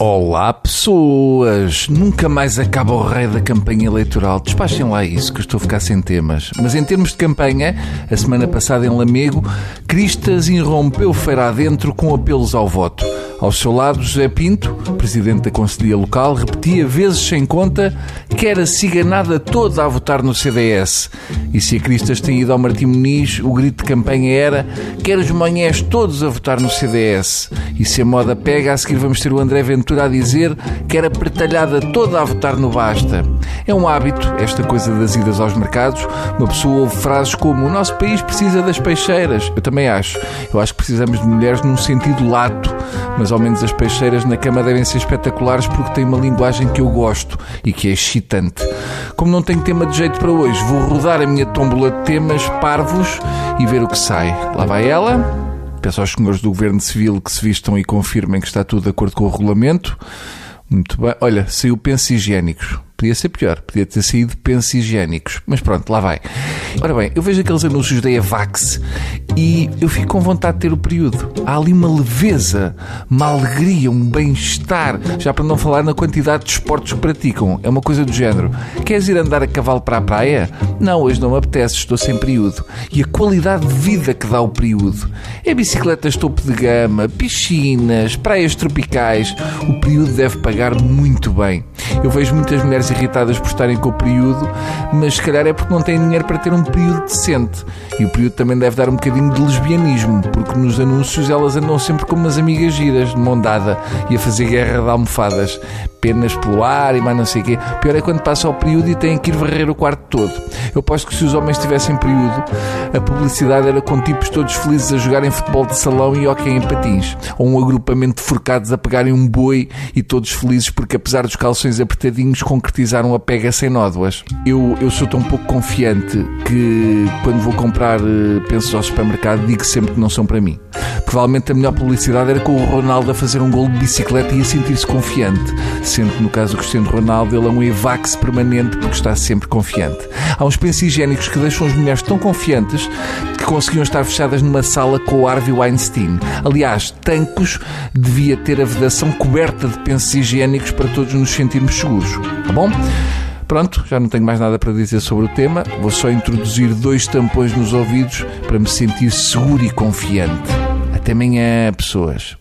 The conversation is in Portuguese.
Olá pessoas! Nunca mais acaba o rei da campanha eleitoral. Despachem lá isso, que eu estou a ficar sem temas. Mas em termos de campanha, a semana passada em Lamego, Cristas irrompeu feira adentro com apelos ao voto. Ao seu lado, José Pinto, presidente da Conselhia Local, repetia vezes sem conta que era ciganada toda a votar no CDS. E se a Cristas tem ido ao Martim Muniz, o grito de campanha era quer os manhãs todos a votar no CDS. E se a moda pega, a seguir vamos ter o André Ventura a dizer que era pretalhada toda a votar no Basta. É um hábito, esta coisa das idas aos mercados. Uma pessoa ouve frases como o nosso país precisa das peixeiras. Eu também acho. Eu acho que precisamos de mulheres num sentido lato mas ao menos as peixeiras na cama devem ser espetaculares porque têm uma linguagem que eu gosto e que é excitante. Como não tenho tema de jeito para hoje, vou rodar a minha tómbola de temas parvos e ver o que sai. Lá vai ela. Peço aos senhores do Governo Civil que se vistam e confirmem que está tudo de acordo com o regulamento. Muito bem. Olha, saiu pensos higiênicos. Podia ser pior, podia ter saído pensos higiênicos. Mas pronto, lá vai. Ora bem, eu vejo aqueles anúncios da Evax e eu fico com vontade de ter o período. Há ali uma leveza, uma alegria, um bem-estar, já para não falar na quantidade de esportes que praticam. É uma coisa do género. Queres ir andar a cavalo para a praia? Não, hoje não me apetece, estou sem período. E a qualidade de vida que dá o período. É bicicletas topo de gama, piscinas, praias tropicais. O período deve pagar muito bem. Eu vejo muitas mulheres irritadas por estarem com o período, mas se calhar é porque não têm dinheiro para ter um período decente. E o período também deve dar um bocadinho de lesbianismo, porque nos anúncios elas andam sempre como umas amigas giras, de mão dada, e a fazer guerra de almofadas penas pelo ar e mais não sei o quê. Pior é quando passa o período e têm que ir varrer o quarto todo. Eu posto que se os homens tivessem período, a publicidade era com tipos todos felizes a jogarem futebol de salão e hockey em patins. Ou um agrupamento de forcados a pegarem um boi e todos felizes porque, apesar dos calções apertadinhos, concretizaram a pega sem nódoas. Eu, eu sou tão pouco confiante que, quando vou comprar eh, pensos ao supermercado, digo sempre que não são para mim. Provavelmente a melhor publicidade era com o Ronaldo a fazer um gol de bicicleta e a sentir-se confiante sendo que no caso do Cristiano Ronaldo ele é um evax permanente porque está sempre confiante. Há uns pensos higiênicos que deixam as mulheres tão confiantes que conseguiam estar fechadas numa sala com o Harvey Weinstein. Aliás, Tancos devia ter a vedação coberta de pensos higiênicos para todos nos sentirmos seguros. Tá bom? Pronto, já não tenho mais nada para dizer sobre o tema. Vou só introduzir dois tampões nos ouvidos para me sentir seguro e confiante. Até amanhã, pessoas.